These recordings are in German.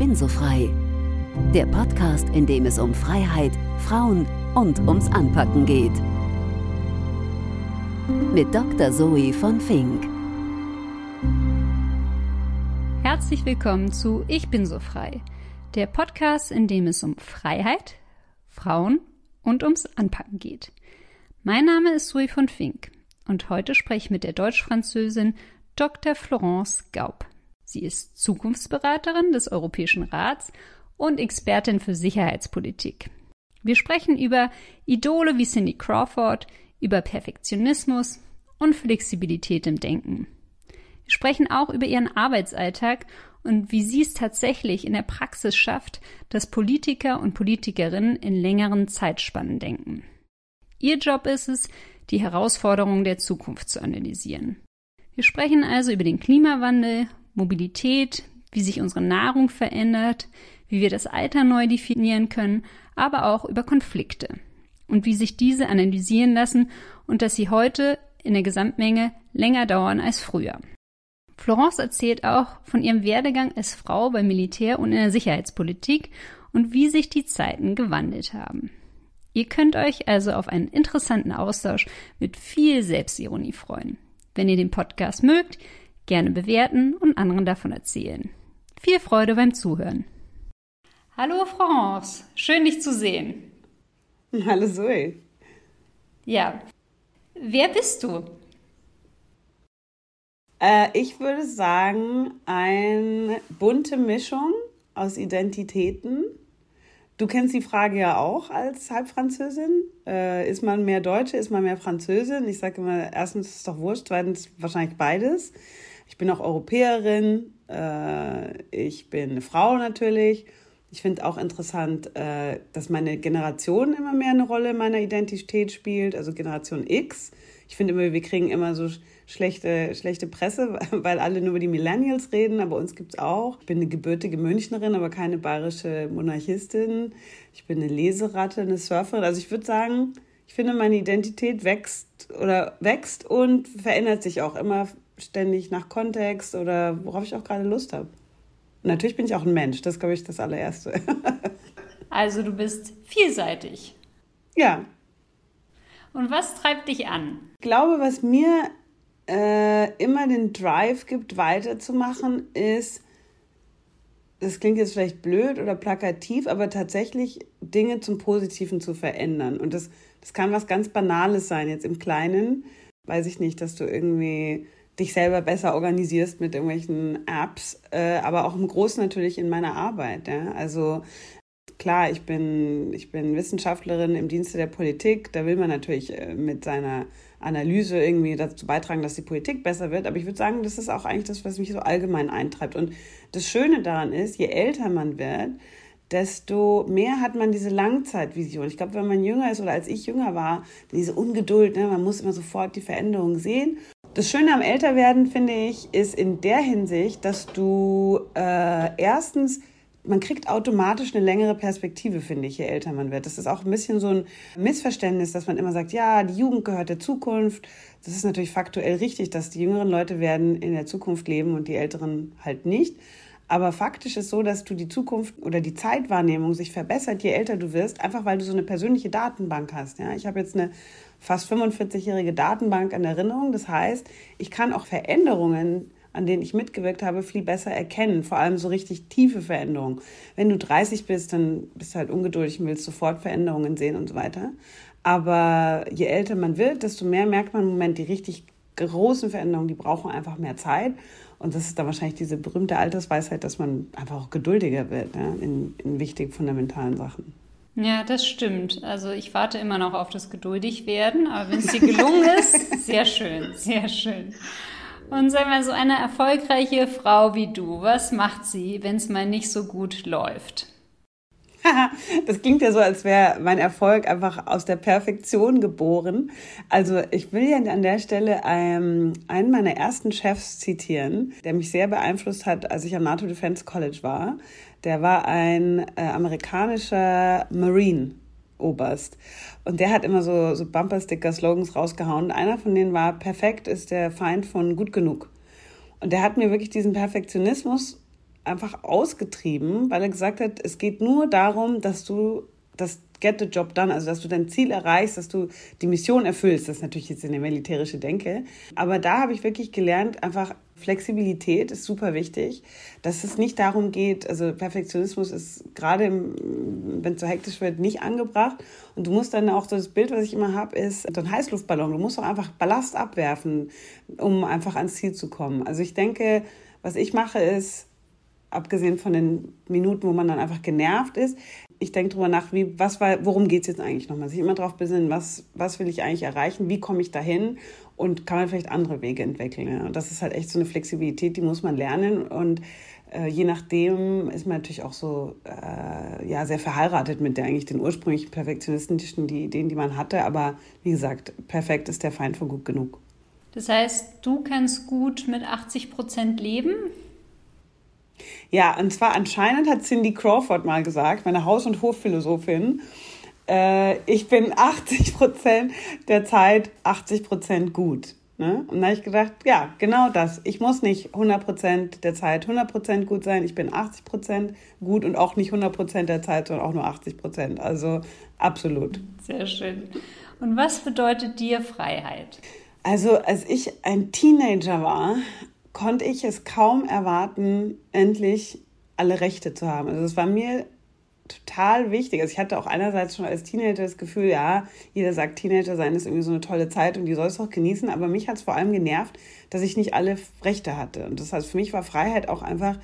bin so frei. Der Podcast, in dem es um Freiheit, Frauen und ums Anpacken geht. Mit Dr. Zoe von Fink. Herzlich willkommen zu Ich bin so frei. Der Podcast, in dem es um Freiheit, Frauen und ums Anpacken geht. Mein Name ist Zoe von Fink und heute spreche ich mit der Deutsch-Französin Dr. Florence Gaub. Sie ist Zukunftsberaterin des Europäischen Rats und Expertin für Sicherheitspolitik. Wir sprechen über Idole wie Cindy Crawford, über Perfektionismus und Flexibilität im Denken. Wir sprechen auch über ihren Arbeitsalltag und wie sie es tatsächlich in der Praxis schafft, dass Politiker und Politikerinnen in längeren Zeitspannen denken. Ihr Job ist es, die Herausforderungen der Zukunft zu analysieren. Wir sprechen also über den Klimawandel, Mobilität, wie sich unsere Nahrung verändert, wie wir das Alter neu definieren können, aber auch über Konflikte und wie sich diese analysieren lassen und dass sie heute in der Gesamtmenge länger dauern als früher. Florence erzählt auch von ihrem Werdegang als Frau beim Militär und in der Sicherheitspolitik und wie sich die Zeiten gewandelt haben. Ihr könnt euch also auf einen interessanten Austausch mit viel Selbstironie freuen. Wenn ihr den Podcast mögt, gerne bewerten und anderen davon erzählen. Viel Freude beim Zuhören. Hallo France, schön dich zu sehen. Hallo Zoe. Ja, wer bist du? Äh, ich würde sagen, eine bunte Mischung aus Identitäten. Du kennst die Frage ja auch als Halbfranzösin. Äh, ist man mehr Deutsche, ist man mehr Französin? Ich sage immer, erstens ist es doch wurscht, zweitens wahrscheinlich beides. Ich bin auch Europäerin, äh, ich bin eine Frau natürlich. Ich finde auch interessant, äh, dass meine Generation immer mehr eine Rolle in meiner Identität spielt, also Generation X. Ich finde immer, wir kriegen immer so schlechte, schlechte Presse, weil alle nur über die Millennials reden, aber uns gibt es auch. Ich bin eine gebürtige Münchnerin, aber keine bayerische Monarchistin. Ich bin eine Leseratte, eine Surferin. Also ich würde sagen, ich finde, meine Identität wächst oder wächst und verändert sich auch immer ständig nach Kontext oder worauf ich auch gerade Lust habe. Und natürlich bin ich auch ein Mensch, das glaube ich das allererste. also du bist vielseitig. Ja. Und was treibt dich an? Ich glaube, was mir äh, immer den Drive gibt, weiterzumachen, ist, das klingt jetzt vielleicht blöd oder plakativ, aber tatsächlich Dinge zum Positiven zu verändern. Und das, das kann was ganz Banales sein, jetzt im Kleinen. Weiß ich nicht, dass du irgendwie dich selber besser organisierst mit irgendwelchen Apps, äh, aber auch im Großen natürlich in meiner Arbeit. Ja? Also klar, ich bin, ich bin Wissenschaftlerin im Dienste der Politik. Da will man natürlich äh, mit seiner Analyse irgendwie dazu beitragen, dass die Politik besser wird. Aber ich würde sagen, das ist auch eigentlich das, was mich so allgemein eintreibt. Und das Schöne daran ist, je älter man wird, desto mehr hat man diese Langzeitvision. Ich glaube, wenn man jünger ist oder als ich jünger war, diese Ungeduld, ne, man muss immer sofort die Veränderung sehen. Das Schöne am Älterwerden, finde ich, ist in der Hinsicht, dass du äh, erstens man kriegt automatisch eine längere Perspektive, finde ich, je älter man wird. Das ist auch ein bisschen so ein Missverständnis, dass man immer sagt, ja, die Jugend gehört der Zukunft. Das ist natürlich faktuell richtig, dass die jüngeren Leute werden in der Zukunft leben und die älteren halt nicht. Aber faktisch ist so, dass du die Zukunft oder die Zeitwahrnehmung sich verbessert, je älter du wirst, einfach weil du so eine persönliche Datenbank hast. Ja? Ich habe jetzt eine fast 45-jährige Datenbank an Erinnerung. Das heißt, ich kann auch Veränderungen, an denen ich mitgewirkt habe, viel besser erkennen. Vor allem so richtig tiefe Veränderungen. Wenn du 30 bist, dann bist du halt ungeduldig und willst sofort Veränderungen sehen und so weiter. Aber je älter man wird, desto mehr merkt man im Moment die richtig großen Veränderungen, die brauchen einfach mehr Zeit. Und das ist dann wahrscheinlich diese berühmte Altersweisheit, dass man einfach auch geduldiger wird ja, in, in wichtigen, fundamentalen Sachen. Ja, das stimmt. Also ich warte immer noch auf das geduldig werden, aber wenn es dir gelungen ist, sehr schön, sehr schön. Und sag mal, so eine erfolgreiche Frau wie du, was macht sie, wenn es mal nicht so gut läuft? das klingt ja so, als wäre mein Erfolg einfach aus der Perfektion geboren. Also ich will ja an der Stelle ähm, einen meiner ersten Chefs zitieren, der mich sehr beeinflusst hat, als ich am NATO Defense College war. Der war ein äh, amerikanischer Marine. Oberst. Und der hat immer so, so Bumpersticker-Slogans rausgehauen. einer von denen war, perfekt ist der Feind von gut genug. Und der hat mir wirklich diesen Perfektionismus einfach ausgetrieben, weil er gesagt hat, es geht nur darum, dass du das Get the Job done, also dass du dein Ziel erreichst, dass du die Mission erfüllst. Das ist natürlich jetzt eine militärische Denke. Aber da habe ich wirklich gelernt, einfach Flexibilität ist super wichtig, dass es nicht darum geht, also Perfektionismus ist gerade, wenn es so hektisch wird, nicht angebracht. Und du musst dann auch, so das Bild, was ich immer habe, ist so ein Heißluftballon. Du musst auch einfach Ballast abwerfen, um einfach ans Ziel zu kommen. Also ich denke, was ich mache, ist, abgesehen von den Minuten, wo man dann einfach genervt ist, ich denke darüber nach, wie, was war, worum geht es jetzt eigentlich nochmal? Sich immer darauf besinnen, was, was will ich eigentlich erreichen, wie komme ich dahin und kann man vielleicht andere Wege entwickeln. Ja? Und das ist halt echt so eine Flexibilität, die muss man lernen und äh, je nachdem ist man natürlich auch so äh, ja, sehr verheiratet mit der eigentlich den ursprünglichen perfektionistischen die Ideen, die man hatte. Aber wie gesagt, perfekt ist der Feind von gut genug. Das heißt, du kannst gut mit 80 Prozent leben? Ja, und zwar anscheinend hat Cindy Crawford mal gesagt, meine Haus- und Hofphilosophin, äh, ich bin 80 Prozent der Zeit 80 Prozent gut. Ne? Und da habe ich gedacht, ja, genau das. Ich muss nicht 100 Prozent der Zeit 100 Prozent gut sein. Ich bin 80 Prozent gut und auch nicht 100 Prozent der Zeit, sondern auch nur 80 Prozent. Also absolut. Sehr schön. Und was bedeutet dir Freiheit? Also als ich ein Teenager war, konnte ich es kaum erwarten, endlich alle Rechte zu haben. Also es war mir total wichtig. Also ich hatte auch einerseits schon als Teenager das Gefühl, ja, jeder sagt, Teenager sein ist irgendwie so eine tolle Zeit und die soll es auch genießen, aber mich hat es vor allem genervt, dass ich nicht alle Rechte hatte. Und das heißt, für mich war Freiheit auch einfach,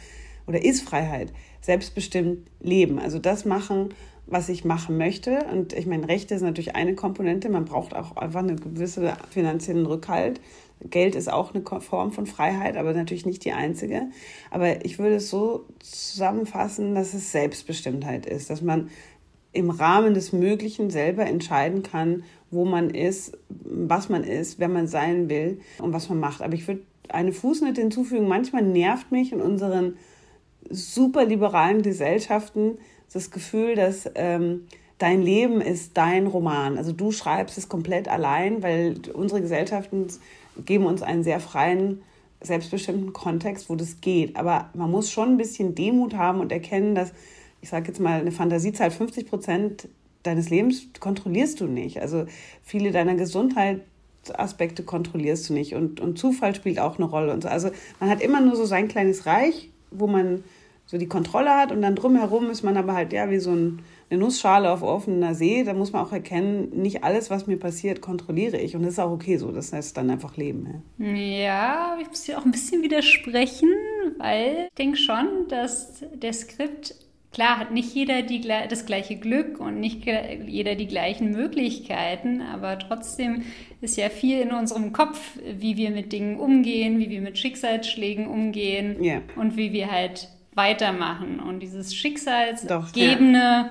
oder ist Freiheit, selbstbestimmt leben. Also das machen, was ich machen möchte. Und ich meine, Rechte ist natürlich eine Komponente. Man braucht auch einfach eine gewisse finanziellen Rückhalt. Geld ist auch eine Form von Freiheit, aber natürlich nicht die einzige. Aber ich würde es so zusammenfassen, dass es Selbstbestimmtheit ist, dass man im Rahmen des Möglichen selber entscheiden kann, wo man ist, was man ist, wer man sein will und was man macht. Aber ich würde eine Fußnote hinzufügen. Manchmal nervt mich in unseren superliberalen Gesellschaften das Gefühl, dass ähm, dein Leben ist dein Roman. Also du schreibst es komplett allein, weil unsere Gesellschaften geben uns einen sehr freien, selbstbestimmten Kontext, wo das geht. Aber man muss schon ein bisschen Demut haben und erkennen, dass, ich sage jetzt mal, eine Fantasiezahl 50 Prozent deines Lebens kontrollierst du nicht. Also viele deiner Gesundheitsaspekte kontrollierst du nicht und, und Zufall spielt auch eine Rolle und so. Also man hat immer nur so sein kleines Reich, wo man so die Kontrolle hat und dann drumherum ist man aber halt ja wie so ein eine Nussschale auf offener See, da muss man auch erkennen, nicht alles, was mir passiert, kontrolliere ich. Und das ist auch okay so. Das heißt dann einfach Leben. Ja, ja ich muss dir auch ein bisschen widersprechen, weil ich denke schon, dass der Skript Klar hat nicht jeder die, das gleiche Glück und nicht jeder die gleichen Möglichkeiten, aber trotzdem ist ja viel in unserem Kopf, wie wir mit Dingen umgehen, wie wir mit Schicksalsschlägen umgehen yeah. und wie wir halt weitermachen. Und dieses Schicksalsgebene, ja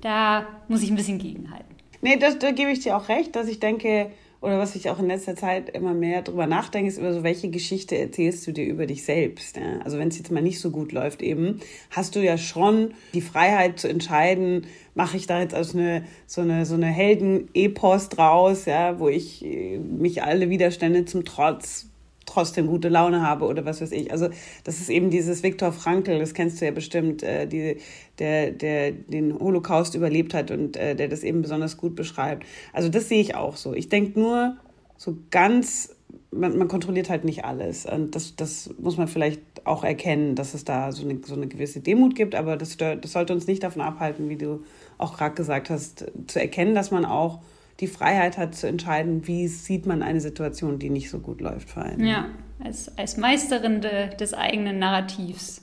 da muss ich ein bisschen gegenhalten. Nee, das, da gebe ich dir auch recht, dass ich denke, oder was ich auch in letzter Zeit immer mehr drüber nachdenke, ist über so, welche Geschichte erzählst du dir über dich selbst. Ja? Also wenn es jetzt mal nicht so gut läuft eben, hast du ja schon die Freiheit zu entscheiden, mache ich da jetzt aus eine, so eine, so eine Helden-Epos draus, ja, wo ich äh, mich alle Widerstände zum Trotz trotzdem gute Laune habe oder was weiß ich. Also das ist eben dieses Viktor Frankl, das kennst du ja bestimmt, äh, die, der, der den Holocaust überlebt hat und äh, der das eben besonders gut beschreibt. Also das sehe ich auch so. Ich denke nur so ganz, man, man kontrolliert halt nicht alles. Und das, das muss man vielleicht auch erkennen, dass es da so eine, so eine gewisse Demut gibt, aber das, das sollte uns nicht davon abhalten, wie du auch gerade gesagt hast, zu erkennen, dass man auch die Freiheit hat zu entscheiden, wie sieht man eine Situation, die nicht so gut läuft für einen. Ja, als, als Meisterin de, des eigenen Narrativs.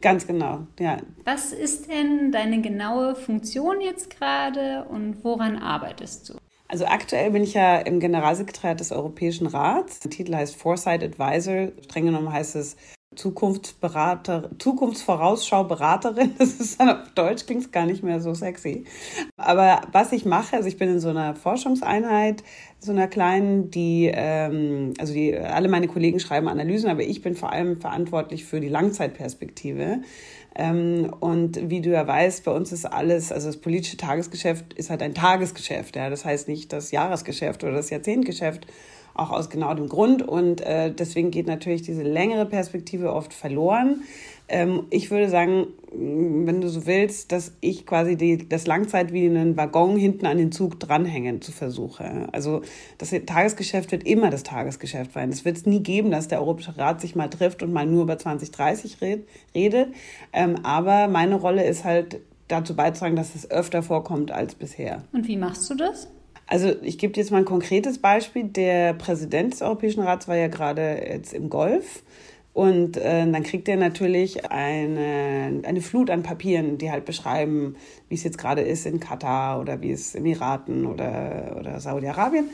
Ganz genau, ja. Was ist denn deine genaue Funktion jetzt gerade und woran arbeitest du? Also aktuell bin ich ja im Generalsekretariat des Europäischen Rats. Der Titel heißt Foresight Advisor. Streng genommen heißt es Zukunftsberater, Zukunftsvorausschau-Beraterin. Das ist dann auf Deutsch klingt gar nicht mehr so sexy. Aber was ich mache, also ich bin in so einer Forschungseinheit, so einer kleinen, die, ähm, also die, alle meine Kollegen schreiben Analysen, aber ich bin vor allem verantwortlich für die Langzeitperspektive. Ähm, und wie du ja weißt, bei uns ist alles, also das politische Tagesgeschäft ist halt ein Tagesgeschäft. Ja, das heißt nicht das Jahresgeschäft oder das Jahrzehntgeschäft auch aus genau dem Grund. Und äh, deswegen geht natürlich diese längere Perspektive oft verloren. Ähm, ich würde sagen, wenn du so willst, dass ich quasi die, das Langzeit wie einen Waggon hinten an den Zug dranhängen zu versuche. Also das Tagesgeschäft wird immer das Tagesgeschäft sein. Es wird es nie geben, dass der Europäische Rat sich mal trifft und mal nur über 2030 redet. Ähm, aber meine Rolle ist halt dazu beitragen, dass es öfter vorkommt als bisher. Und wie machst du das? Also ich gebe jetzt mal ein konkretes Beispiel. Der Präsident des Europäischen Rats war ja gerade jetzt im Golf. Und äh, dann kriegt er natürlich eine, eine Flut an Papieren, die halt beschreiben, wie es jetzt gerade ist in Katar oder wie es Emiraten oder, oder Saudi-Arabien.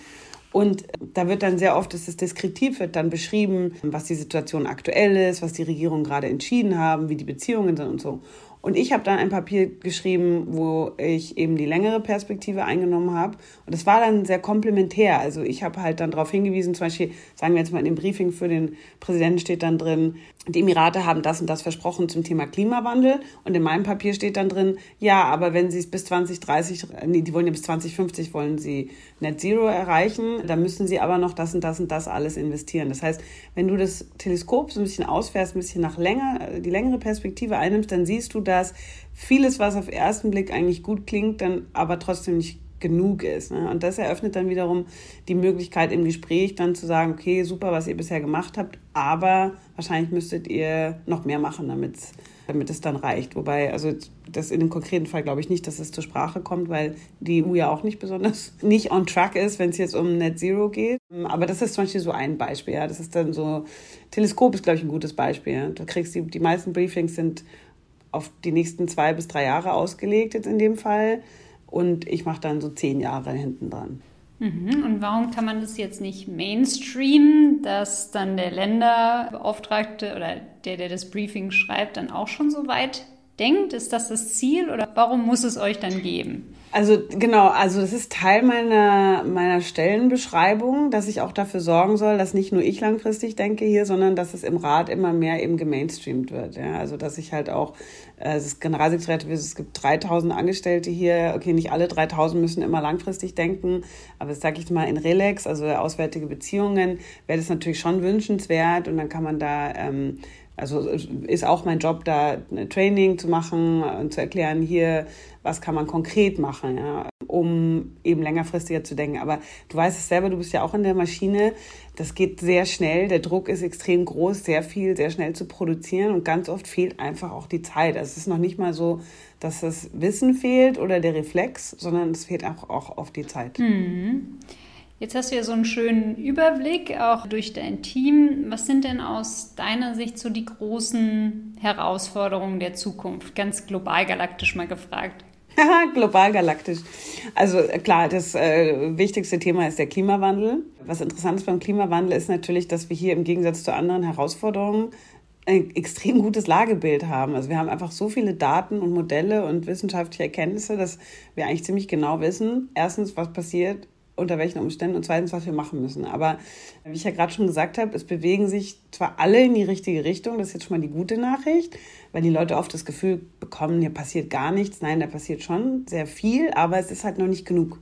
Und da wird dann sehr oft, ist es deskriptiv, wird dann beschrieben, was die Situation aktuell ist, was die Regierungen gerade entschieden haben, wie die Beziehungen sind und so. Und ich habe dann ein Papier geschrieben, wo ich eben die längere Perspektive eingenommen habe. Und das war dann sehr komplementär. Also ich habe halt dann darauf hingewiesen, zum Beispiel, sagen wir jetzt mal in dem Briefing für den Präsidenten steht dann drin, die Emirate haben das und das versprochen zum Thema Klimawandel. Und in meinem Papier steht dann drin, ja, aber wenn sie es bis 2030, nee, die wollen ja bis 2050 wollen sie Net Zero erreichen, dann müssen sie aber noch das und das und das alles investieren. Das heißt, wenn du das Teleskop so ein bisschen ausfährst, ein bisschen nach länger, die längere Perspektive einnimmst, dann siehst du, dass vieles, was auf ersten Blick eigentlich gut klingt, dann aber trotzdem nicht genug ist. Ne? Und das eröffnet dann wiederum die Möglichkeit im Gespräch dann zu sagen, okay, super, was ihr bisher gemacht habt, aber wahrscheinlich müsstet ihr noch mehr machen, damit es dann reicht. Wobei, also das in dem konkreten Fall glaube ich nicht, dass es zur Sprache kommt, weil die EU ja auch nicht besonders nicht on track ist, wenn es jetzt um Net Zero geht. Aber das ist zum Beispiel so ein Beispiel. Ja. Das ist dann so, Teleskop ist, glaube ich, ein gutes Beispiel. Du kriegst die, die meisten Briefings sind auf die nächsten zwei bis drei Jahre ausgelegt jetzt in dem Fall und ich mache dann so zehn Jahre hinten dran. Mhm. Und warum kann man das jetzt nicht mainstreamen, dass dann der Länderbeauftragte oder der, der das Briefing schreibt, dann auch schon so weit denkt? Ist das das Ziel oder warum muss es euch dann geben? Also genau, also das ist Teil meiner, meiner Stellenbeschreibung, dass ich auch dafür sorgen soll, dass nicht nur ich langfristig denke hier, sondern dass es im Rat immer mehr eben gemainstreamt wird. Ja? Also dass ich halt auch, äh, das Generalsekretariat, es gibt 3000 Angestellte hier, okay, nicht alle 3000 müssen immer langfristig denken, aber das sage ich mal in Relax, also auswärtige Beziehungen, wäre das natürlich schon wünschenswert und dann kann man da... Ähm, also ist auch mein Job, da ein Training zu machen und zu erklären, hier, was kann man konkret machen, ja, um eben längerfristiger zu denken. Aber du weißt es selber, du bist ja auch in der Maschine. Das geht sehr schnell. Der Druck ist extrem groß, sehr viel, sehr schnell zu produzieren. Und ganz oft fehlt einfach auch die Zeit. Also es ist noch nicht mal so, dass das Wissen fehlt oder der Reflex, sondern es fehlt auch, auch oft die Zeit. Mhm. Jetzt hast du ja so einen schönen Überblick auch durch dein Team. Was sind denn aus deiner Sicht so die großen Herausforderungen der Zukunft? Ganz global galaktisch mal gefragt. global galaktisch. Also klar, das äh, wichtigste Thema ist der Klimawandel. Was interessant ist beim Klimawandel ist natürlich, dass wir hier im Gegensatz zu anderen Herausforderungen ein extrem gutes Lagebild haben. Also wir haben einfach so viele Daten und Modelle und wissenschaftliche Erkenntnisse, dass wir eigentlich ziemlich genau wissen, erstens, was passiert unter welchen Umständen und zweitens, was wir machen müssen. Aber wie ich ja gerade schon gesagt habe, es bewegen sich zwar alle in die richtige Richtung, das ist jetzt schon mal die gute Nachricht, weil die Leute oft das Gefühl bekommen, hier passiert gar nichts. Nein, da passiert schon sehr viel, aber es ist halt noch nicht genug.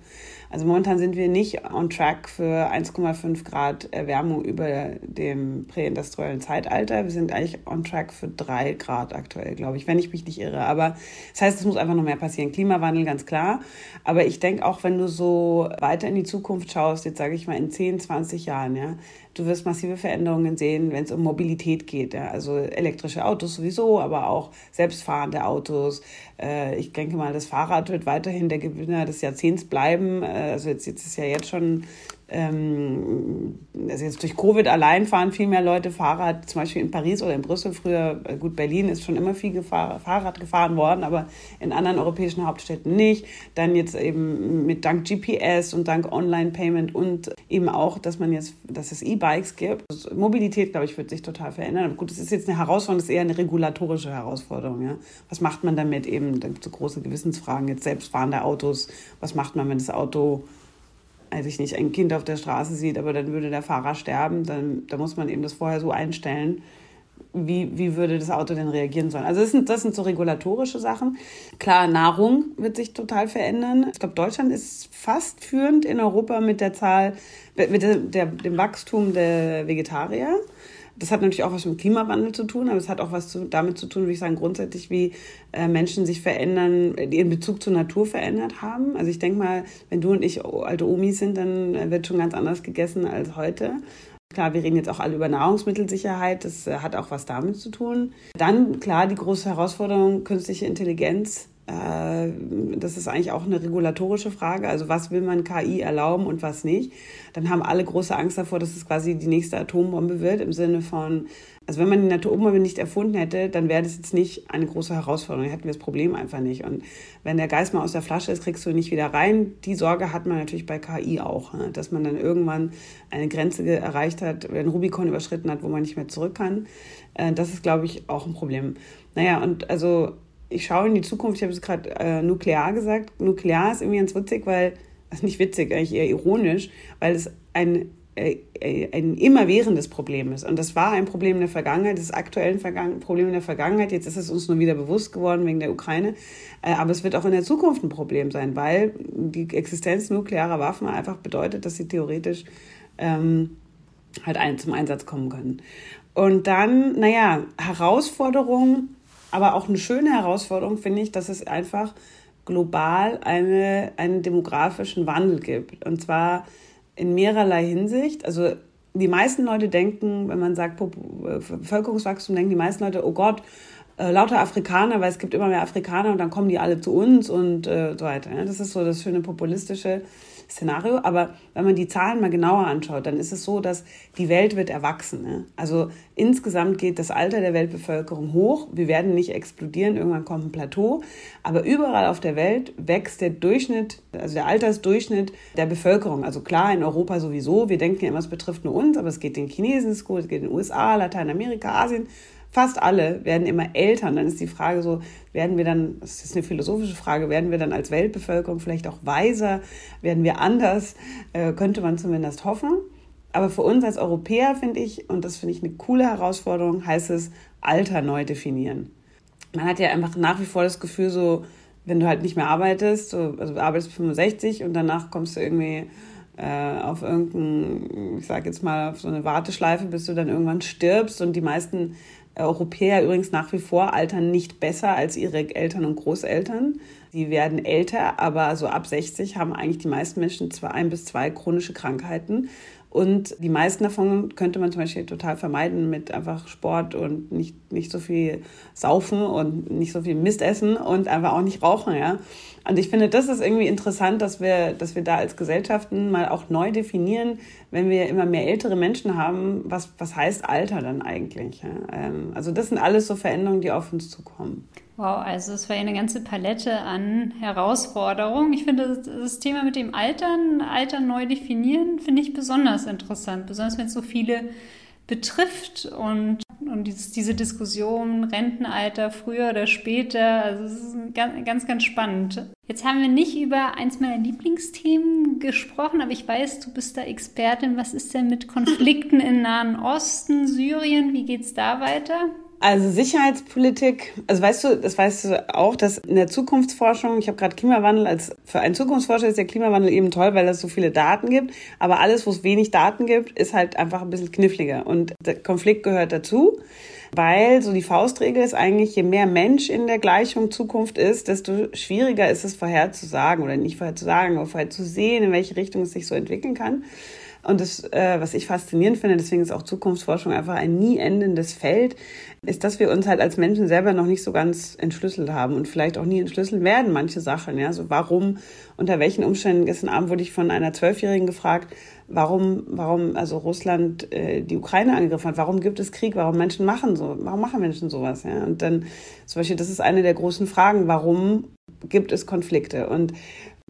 Also momentan sind wir nicht on track für 1,5 Grad Erwärmung über dem präindustriellen Zeitalter. Wir sind eigentlich on track für 3 Grad aktuell, glaube ich, wenn ich mich nicht irre. Aber das heißt, es muss einfach noch mehr passieren. Klimawandel, ganz klar. Aber ich denke auch, wenn du so weiter in die Zukunft schaust, jetzt sage ich mal in 10, 20 Jahren, ja, Du wirst massive Veränderungen sehen, wenn es um Mobilität geht. Ja? Also elektrische Autos sowieso, aber auch selbstfahrende Autos. Äh, ich denke mal, das Fahrrad wird weiterhin der Gewinner des Jahrzehnts bleiben. Äh, also jetzt, jetzt ist ja jetzt schon ähm, also jetzt durch Covid allein fahren viel mehr Leute Fahrrad, zum Beispiel in Paris oder in Brüssel. Früher, äh, gut, Berlin ist schon immer viel gefahr, Fahrrad gefahren worden, aber in anderen europäischen Hauptstädten nicht. Dann jetzt eben mit dank GPS und dank Online-Payment und eben auch, dass man jetzt, dass es E-Bikes gibt. Also Mobilität, glaube ich, wird sich total verändern. Aber gut, das ist jetzt eine Herausforderung, das ist eher eine regulatorische Herausforderung. Ja? Was macht man damit eben? Da gibt es so große Gewissensfragen, jetzt selbstfahrende Autos. Was macht man, wenn das Auto also ich nicht ein Kind auf der Straße sieht, aber dann würde der Fahrer sterben, dann da muss man eben das vorher so einstellen, wie, wie würde das Auto denn reagieren sollen. Also das sind, das sind so regulatorische Sachen. Klar, Nahrung wird sich total verändern. Ich glaube, Deutschland ist fast führend in Europa mit der Zahl, mit der, der, dem Wachstum der Vegetarier Das hat natürlich auch was mit Klimawandel zu tun, aber es hat auch was zu, damit zu tun, würde ich sagen, grundsätzlich, wie äh, Menschen sich verändern, ihren Bezug zur Natur verändert haben. Also ich denke mal, wenn du und ich alte Omis sind, dann wird schon ganz anders gegessen als heute. Klar, wir reden jetzt auch alle über Nahrungsmittelsicherheit, das äh, hat auch was damit zu tun. Dann, klar, die große Herausforderung, künstliche Intelligenz. Äh, das ist eigentlich auch eine regulatorische Frage. Also was will man KI erlauben und was nicht? Dann haben alle große Angst davor, dass es quasi die nächste Atombombe wird, im Sinne von, also wenn man die Naturumbombe nicht erfunden hätte, dann wäre das jetzt nicht eine große Herausforderung. Dann hätten wir das Problem einfach nicht. Und wenn der Geist mal aus der Flasche ist, kriegst du ihn nicht wieder rein. Die Sorge hat man natürlich bei KI auch, ne? dass man dann irgendwann eine Grenze erreicht hat, einen Rubikon überschritten hat, wo man nicht mehr zurück kann. Äh, das ist, glaube ich, auch ein Problem. Naja, und also ich schaue in die Zukunft. Ich habe es gerade äh, nuklear gesagt. Nuklear ist irgendwie ganz witzig, weil, also nicht witzig, eigentlich eher ironisch, weil es ein äh, äh, ein immerwährendes Problem ist. Und das war ein Problem in der Vergangenheit, das ist aktuell ein Problem in der Vergangenheit. Jetzt ist es uns nur wieder bewusst geworden wegen der Ukraine. Äh, aber es wird auch in der Zukunft ein Problem sein, weil die Existenz nuklearer Waffen einfach bedeutet, dass sie theoretisch ähm, halt ein, zum Einsatz kommen können. Und dann, naja, Herausforderung, aber auch eine schöne Herausforderung finde ich, dass es einfach global eine, einen demografischen Wandel gibt. Und zwar in mehrerlei Hinsicht. Also die meisten Leute denken, wenn man sagt äh, Bevölkerungswachstum, denken die meisten Leute, oh Gott, äh, lauter Afrikaner, weil es gibt immer mehr Afrikaner und dann kommen die alle zu uns und äh, so weiter. Das ist so das schöne populistische Szenario. Aber wenn man die Zahlen mal genauer anschaut, dann ist es so, dass die Welt wird erwachsen. Ne? Also insgesamt geht das Alter der Weltbevölkerung hoch. Wir werden nicht explodieren, irgendwann kommt ein Plateau. Aber überall auf der Welt wächst der Durchschnitt, also der Altersdurchschnitt der Bevölkerung. Also klar, in Europa sowieso. Wir denken ja immer, es betrifft nur uns, aber es geht den Chinesen gut, es geht den USA, Lateinamerika, Asien fast alle werden immer älter. Und dann ist die Frage so, werden wir dann, das ist eine philosophische Frage, werden wir dann als Weltbevölkerung vielleicht auch weiser, werden wir anders, äh, könnte man zumindest hoffen. Aber für uns als Europäer finde ich, und das finde ich eine coole Herausforderung, heißt es Alter neu definieren. Man hat ja einfach nach wie vor das Gefühl, so, wenn du halt nicht mehr arbeitest, so, also du arbeitest 65 und danach kommst du irgendwie äh, auf irgendein, ich sag jetzt mal, auf so eine Warteschleife, bis du dann irgendwann stirbst und die meisten Europäer übrigens nach wie vor altern nicht besser als ihre Eltern und Großeltern. Sie werden älter, aber so ab 60 haben eigentlich die meisten Menschen zwei, ein bis zwei chronische Krankheiten. Und die meisten davon könnte man zum Beispiel total vermeiden mit einfach Sport und nicht, nicht so viel Saufen und nicht so viel Mist essen und einfach auch nicht rauchen, ja. Und ich finde, das ist irgendwie interessant, dass wir, dass wir da als Gesellschaften mal auch neu definieren, wenn wir immer mehr ältere Menschen haben, was, was heißt Alter dann eigentlich? Ja? Ähm, also das sind alles so Veränderungen, die auf uns zukommen. Wow, also es war eine ganze Palette an Herausforderungen. Ich finde das Thema mit dem Altern, Alter neu definieren, finde ich besonders interessant, besonders wenn es so viele betrifft und, und dieses, diese Diskussion Rentenalter früher oder später, also es ist ganz, ganz, ganz spannend. Jetzt haben wir nicht über eins meiner Lieblingsthemen gesprochen, aber ich weiß, du bist da Expertin. Was ist denn mit Konflikten im Nahen Osten, Syrien? Wie geht es da weiter? Also Sicherheitspolitik, also weißt du, das weißt du auch, dass in der Zukunftsforschung, ich habe gerade Klimawandel als für einen Zukunftsforscher ist der Klimawandel eben toll, weil es so viele Daten gibt, aber alles, wo es wenig Daten gibt, ist halt einfach ein bisschen kniffliger und der Konflikt gehört dazu, weil so die Faustregel ist eigentlich, je mehr Mensch in der Gleichung Zukunft ist, desto schwieriger ist es vorherzusagen oder nicht vorherzusagen, aber vorherzusehen, in welche Richtung es sich so entwickeln kann. Und das, äh, was ich faszinierend finde, deswegen ist auch Zukunftsforschung einfach ein nie endendes Feld, ist, dass wir uns halt als Menschen selber noch nicht so ganz entschlüsselt haben und vielleicht auch nie entschlüsseln werden, manche Sachen. Ja, so warum, unter welchen Umständen, gestern Abend wurde ich von einer Zwölfjährigen gefragt, warum, warum also Russland äh, die Ukraine angegriffen hat, warum gibt es Krieg, warum Menschen machen so, warum machen Menschen sowas, ja? Und dann zum Beispiel, das ist eine der großen Fragen, warum gibt es Konflikte? Und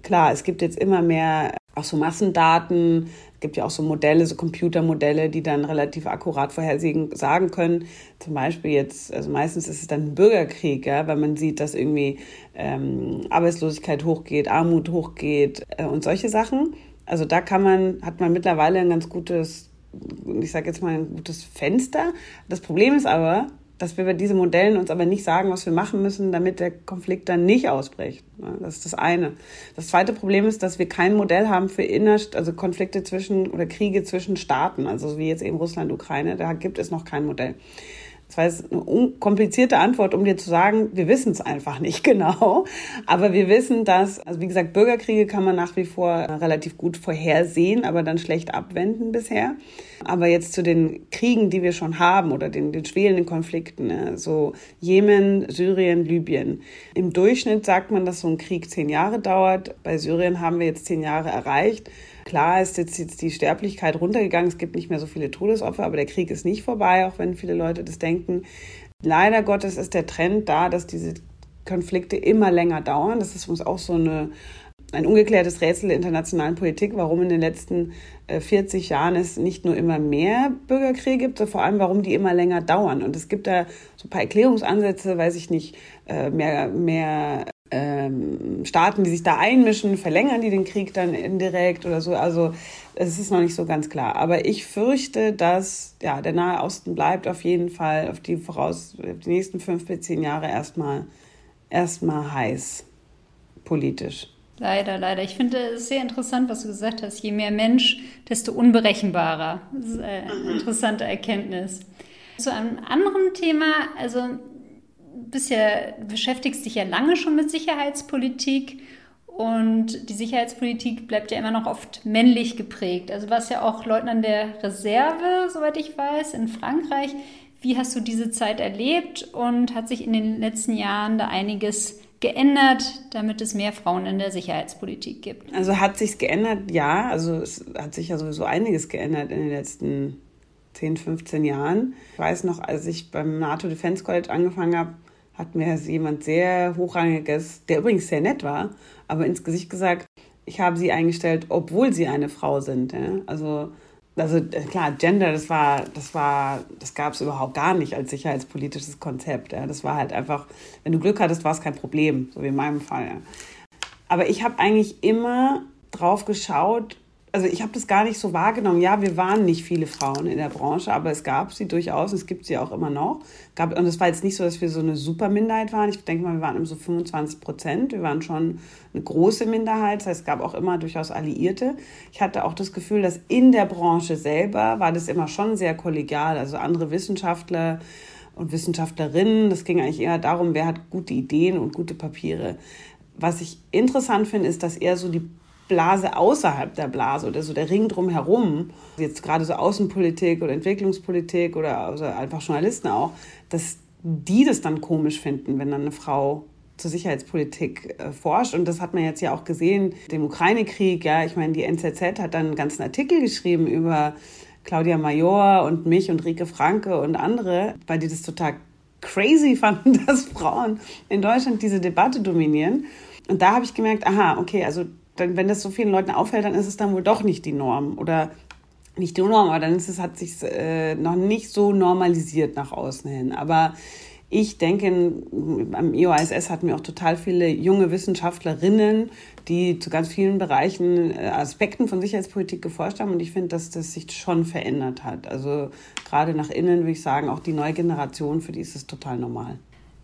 klar, es gibt jetzt immer mehr auch so Massendaten, gibt ja auch so Modelle, so Computermodelle, die dann relativ akkurat vorhersehen sagen können. Zum Beispiel jetzt, also meistens ist es dann ein Bürgerkrieg, ja, weil man sieht, dass irgendwie ähm, Arbeitslosigkeit hochgeht, Armut hochgeht äh, und solche Sachen. Also da kann man, hat man mittlerweile ein ganz gutes, ich sage jetzt mal ein gutes Fenster. Das Problem ist aber, dass wir bei diesen Modellen uns aber nicht sagen, was wir machen müssen, damit der Konflikt dann nicht ausbricht. Das ist das eine. Das zweite Problem ist, dass wir kein Modell haben für inner, also Konflikte zwischen oder Kriege zwischen Staaten, also wie jetzt eben Russland, Ukraine, da gibt es noch kein Modell. Das war jetzt eine komplizierte Antwort, um dir zu sagen, wir wissen es einfach nicht genau. Aber wir wissen, dass, also wie gesagt, Bürgerkriege kann man nach wie vor relativ gut vorhersehen, aber dann schlecht abwenden bisher. Aber jetzt zu den Kriegen, die wir schon haben oder den, den schwelenden Konflikten, ne? so Jemen, Syrien, Libyen. Im Durchschnitt sagt man, dass so ein Krieg zehn Jahre dauert. Bei Syrien haben wir jetzt zehn Jahre erreicht. Klar ist jetzt, jetzt die Sterblichkeit runtergegangen, es gibt nicht mehr so viele Todesopfer, aber der Krieg ist nicht vorbei, auch wenn viele Leute das denken. Leider Gottes ist der Trend da, dass diese Konflikte immer länger dauern. Das ist uns auch so eine, ein ungeklärtes Rätsel der internationalen Politik, warum in den letzten 40 äh, Jahren es nicht nur immer mehr Bürgerkriege gibt, sondern vor allem, warum die immer länger dauern. Und es gibt da so ein paar Erklärungsansätze, weiß ich nicht, äh, mehr, mehr ähm, Staaten, die sich da einmischen, verlängern die den Krieg dann indirekt oder so. Also es ist noch nicht so ganz klar. Aber ich fürchte, dass ja, der Nahe Osten bleibt auf jeden Fall auf die voraus die nächsten fünf bis zehn Jahre erstmal erstmal heiß politisch. Leider, leider. Ich finde es sehr interessant, was du gesagt hast. Je mehr Mensch, desto unberechenbarer. Das ist eine mhm. interessante Erkenntnis. Zu einem anderen Thema, also bisher beschäftigst dich ja lange schon mit Sicherheitspolitik und die Sicherheitspolitik bleibt ja immer noch oft männlich geprägt. Also warst ja auch Leutnant der Reserve, soweit ich weiß, in Frankreich. Wie hast du diese Zeit erlebt und hat sich in den letzten Jahren da einiges geändert, damit es mehr Frauen in der Sicherheitspolitik gibt? Also hat sich geändert, ja. Also es hat sich ja sowieso einiges geändert in den letzten 10, 15 Jahren. Ich weiß noch, als ich beim NATO Defense College angefangen habe, hat mir jemand sehr hochrangiges, der übrigens sehr nett war, aber ins Gesicht gesagt, ich habe sie eingestellt, obwohl sie eine Frau sind. Ja? Also, also äh, klar, Gender, das war, das war, das gab es überhaupt gar nicht als sicherheitspolitisches Konzept. Ja? Das war halt einfach, wenn du Glück hattest, war es kein Problem, so wie in meinem Fall. Ja? Aber ich habe eigentlich immer drauf geschaut, also ich habe das gar nicht so wahrgenommen. Ja, wir waren nicht viele Frauen in der Branche, aber es gab sie durchaus, es gibt sie auch immer noch. Gab, und es war jetzt nicht so, dass wir so eine super Minderheit waren. Ich denke mal, wir waren immer so 25 Prozent. Wir waren schon eine große Minderheit. Das heißt, es gab auch immer durchaus Alliierte. Ich hatte auch das Gefühl, dass in der Branche selber war das immer schon sehr kollegial. Also andere Wissenschaftler und Wissenschaftlerinnen, das ging eigentlich eher darum, wer hat gute Ideen und gute Papiere. Was ich interessant finde, ist, dass eher so die Blase außerhalb der Blase oder so der Ring drumherum, jetzt gerade so Außenpolitik oder Entwicklungspolitik oder also einfach Journalisten auch, dass die das dann komisch finden, wenn dann eine Frau zur Sicherheitspolitik äh, forscht. Und das hat man jetzt ja auch gesehen, dem Ukraine-Krieg. Ja, ich meine, die NZZ hat dann einen ganzen Artikel geschrieben über Claudia Major und mich und Rike Franke und andere, weil die das total crazy fanden, dass Frauen in Deutschland diese Debatte dominieren. Und da habe ich gemerkt, aha, okay, also dann, wenn das so vielen Leuten auffällt, dann ist es dann wohl doch nicht die Norm oder nicht die Norm, aber dann ist es, hat sich äh, noch nicht so normalisiert nach außen hin. Aber ich denke, am IOISS hatten wir auch total viele junge Wissenschaftlerinnen, die zu ganz vielen Bereichen, äh, Aspekten von Sicherheitspolitik geforscht haben. Und ich finde, dass das sich schon verändert hat. Also gerade nach innen würde ich sagen, auch die neue Generation, für die ist es total normal.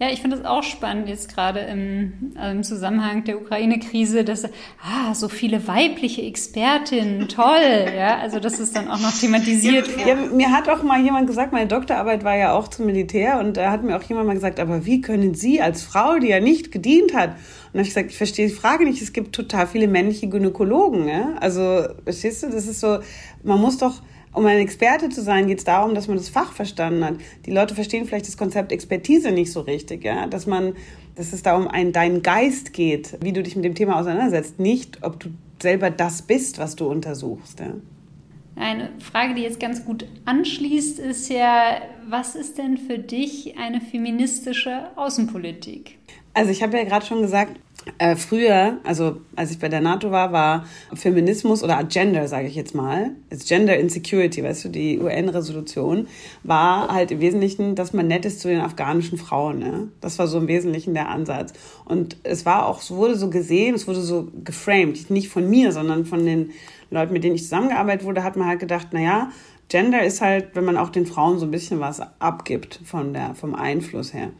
Ja, ich finde es auch spannend jetzt gerade im, also im Zusammenhang der Ukraine-Krise, dass ah, so viele weibliche Expertinnen, toll, ja, also dass es dann auch noch thematisiert. Wird. Ja, mir hat auch mal jemand gesagt, meine Doktorarbeit war ja auch zum Militär und da hat mir auch jemand mal gesagt, aber wie können Sie als Frau, die ja nicht gedient hat, und habe ich gesagt, ich verstehe die Frage nicht, es gibt total viele männliche Gynäkologen, ja, also verstehst du, das ist so, man muss doch um ein Experte zu sein, geht es darum, dass man das Fach verstanden hat. Die Leute verstehen vielleicht das Konzept Expertise nicht so richtig, ja, dass man, dass es da um einen, deinen Geist geht, wie du dich mit dem Thema auseinandersetzt, nicht, ob du selber das bist, was du untersuchst. Ja. Eine Frage, die jetzt ganz gut anschließt, ist ja, was ist denn für dich eine feministische Außenpolitik? Also ich habe ja gerade schon gesagt, äh, früher, also als ich bei der NATO war, war Feminismus oder Gender, sage ich jetzt mal, ist Gender Insecurity, weißt du, die UN-Resolution, war halt im Wesentlichen, dass man nett ist zu den afghanischen Frauen. Ne? Das war so im Wesentlichen der Ansatz. Und es war auch, es wurde so gesehen, es wurde so geframed, nicht von mir, sondern von den Leuten, mit denen ich zusammengearbeitet wurde, hat man halt gedacht, naja, Gender ist halt, wenn man auch den Frauen so ein bisschen was abgibt von der, vom Einfluss her.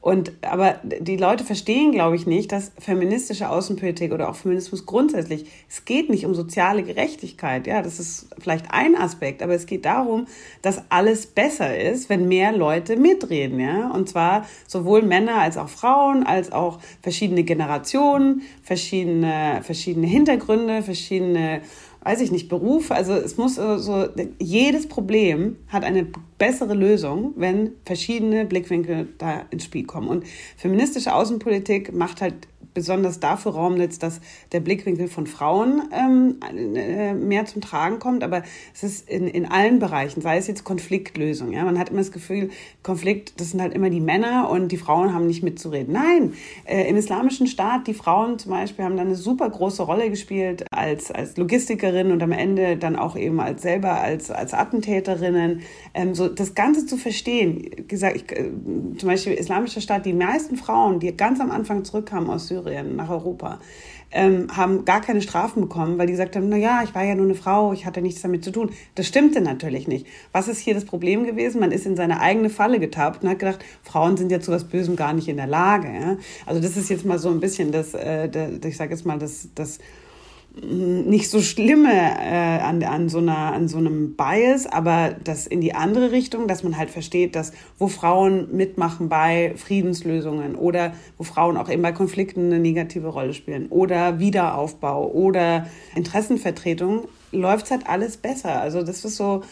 Und, aber die Leute verstehen, glaube ich, nicht, dass feministische Außenpolitik oder auch Feminismus grundsätzlich, es geht nicht um soziale Gerechtigkeit. Ja, das ist vielleicht ein Aspekt, aber es geht darum, dass alles besser ist, wenn mehr Leute mitreden. Ja, und zwar sowohl Männer als auch Frauen, als auch verschiedene Generationen, verschiedene, verschiedene Hintergründe, verschiedene weiß ich nicht, Beruf. Also es muss so, jedes Problem hat eine bessere Lösung, wenn verschiedene Blickwinkel da ins Spiel kommen. Und feministische Außenpolitik macht halt besonders dafür Raum jetzt, dass der Blickwinkel von Frauen ähm, äh, mehr zum Tragen kommt. Aber es ist in, in allen Bereichen, sei es jetzt Konfliktlösung. Ja? Man hat immer das Gefühl, Konflikt, das sind halt immer die Männer und die Frauen haben nicht mitzureden. Nein, äh, im islamischen Staat, die Frauen zum Beispiel haben da eine super große Rolle gespielt als, als Logistikerin und am Ende dann auch eben als selber als, als Attentäterinnen. Ähm, so das Ganze zu verstehen, gesagt, ich, äh, zum Beispiel islamischer Staat, die meisten Frauen, die ganz am Anfang zurückkamen aus Syrien, Syrien nach Europa, ähm, haben gar keine Strafen bekommen, weil die gesagt haben, na ja, ich war ja nur eine Frau, ich hatte nichts damit zu tun. Das stimmte natürlich nicht. Was ist hier das Problem gewesen? Man ist in seine eigene Falle getappt und hat gedacht, Frauen sind ja zu was Bösem gar nicht in der Lage. Ja? Also das ist jetzt mal so ein bisschen das, äh, das ich sage jetzt mal, das, das nicht so schlimme äh, an, an, so einer, an so einem Bias, aber das in die andere Richtung, dass man halt versteht, dass wo Frauen mitmachen bei Friedenslösungen oder wo Frauen auch eben bei Konflikten eine negative Rolle spielen oder Wiederaufbau oder Interessenvertretung, läuft halt alles besser. Also das ist so,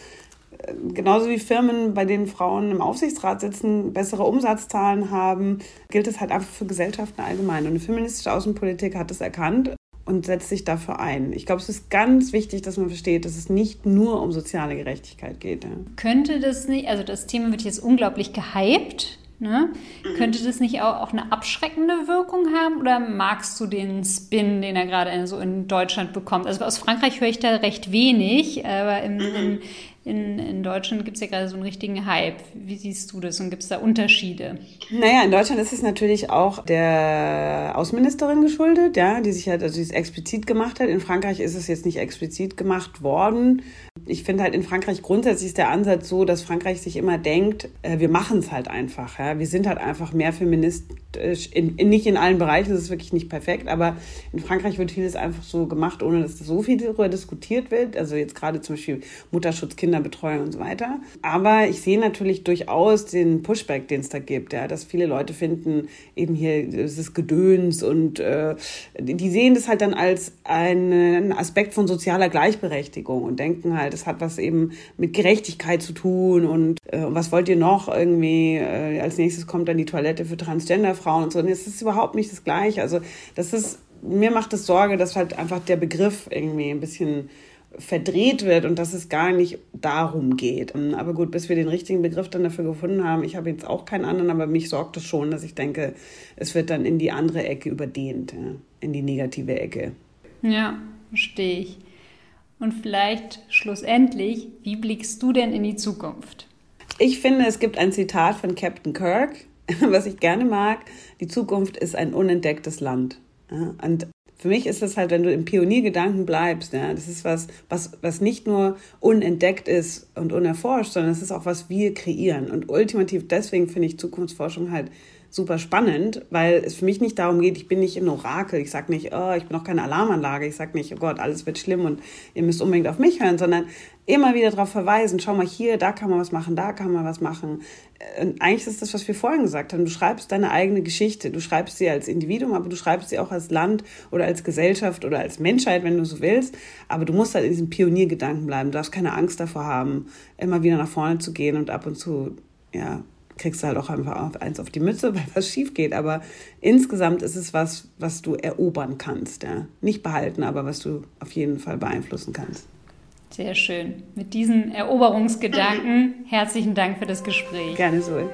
äh, genauso wie Firmen, bei denen Frauen im Aufsichtsrat sitzen, bessere Umsatzzahlen haben, gilt es halt einfach für Gesellschaften allgemein. Und eine feministische Außenpolitik hat es erkannt und setzt sich dafür ein. Ich glaube, es ist ganz wichtig, dass man versteht, dass es nicht nur um soziale Gerechtigkeit geht. Ja. Könnte das nicht, also das Thema wird jetzt unglaublich gehypt. Ne? Mhm. Könnte das nicht auch, auch eine abschreckende Wirkung haben oder magst du den Spin, den er gerade so in Deutschland bekommt? Also aus Frankreich höre ich da recht wenig, aber im, mhm. in, in, in Deutschland gibt es ja gerade so einen richtigen Hype. Wie siehst du das und gibt es da Unterschiede? Naja, in Deutschland ist es natürlich auch der Außenministerin geschuldet, ja, die sich halt, also die es explizit gemacht hat. In Frankreich ist es jetzt nicht explizit gemacht worden. Ich finde halt in Frankreich grundsätzlich ist der Ansatz so, dass Frankreich sich immer denkt, äh, wir machen es halt einfach. Ja? Wir sind halt einfach mehr feministisch, in, in, nicht in allen Bereichen, das ist wirklich nicht perfekt, aber in Frankreich wird vieles einfach so gemacht, ohne dass so viel darüber diskutiert wird. Also jetzt gerade zum Beispiel Mutterschutz, Kinder Kinderbetreuung und so weiter. Aber ich sehe natürlich durchaus den Pushback, den es da gibt, ja, dass viele Leute finden, eben hier es Gedöns und äh, die sehen das halt dann als einen Aspekt von sozialer Gleichberechtigung und denken halt, es hat was eben mit Gerechtigkeit zu tun und äh, was wollt ihr noch irgendwie? Äh, als nächstes kommt dann die Toilette für Transgenderfrauen und so. Und es ist überhaupt nicht das Gleiche. Also das ist mir macht es Sorge, dass halt einfach der Begriff irgendwie ein bisschen verdreht wird und dass es gar nicht darum geht. Aber gut, bis wir den richtigen Begriff dann dafür gefunden haben, ich habe jetzt auch keinen anderen, aber mich sorgt es schon, dass ich denke, es wird dann in die andere Ecke überdehnt, in die negative Ecke. Ja, verstehe ich. Und vielleicht schlussendlich, wie blickst du denn in die Zukunft? Ich finde, es gibt ein Zitat von Captain Kirk, was ich gerne mag. Die Zukunft ist ein unentdecktes Land. Und für mich ist das halt, wenn du im Pioniergedanken bleibst, ja, das ist was, was, was nicht nur unentdeckt ist und unerforscht, sondern es ist auch was wir kreieren. Und ultimativ deswegen finde ich Zukunftsforschung halt super spannend, weil es für mich nicht darum geht, ich bin nicht ein Orakel, ich sage nicht, oh, ich bin auch keine Alarmanlage, ich sage nicht, oh Gott, alles wird schlimm und ihr müsst unbedingt auf mich hören, sondern immer wieder darauf verweisen, schau mal hier, da kann man was machen, da kann man was machen. Und eigentlich ist das, was wir vorhin gesagt haben, du schreibst deine eigene Geschichte, du schreibst sie als Individuum, aber du schreibst sie auch als Land oder als Gesellschaft oder als Menschheit, wenn du so willst, aber du musst halt in diesem Pioniergedanken bleiben, du darfst keine Angst davor haben, immer wieder nach vorne zu gehen und ab und zu, ja, kriegst du halt auch einfach eins auf die Mütze, weil was schief geht. Aber insgesamt ist es was, was du erobern kannst. Ja? Nicht behalten, aber was du auf jeden Fall beeinflussen kannst. Sehr schön. Mit diesen Eroberungsgedanken herzlichen Dank für das Gespräch. Gerne so.